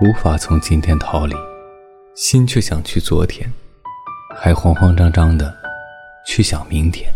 无法从今天逃离心却想去昨天还慌慌张张的去想明天。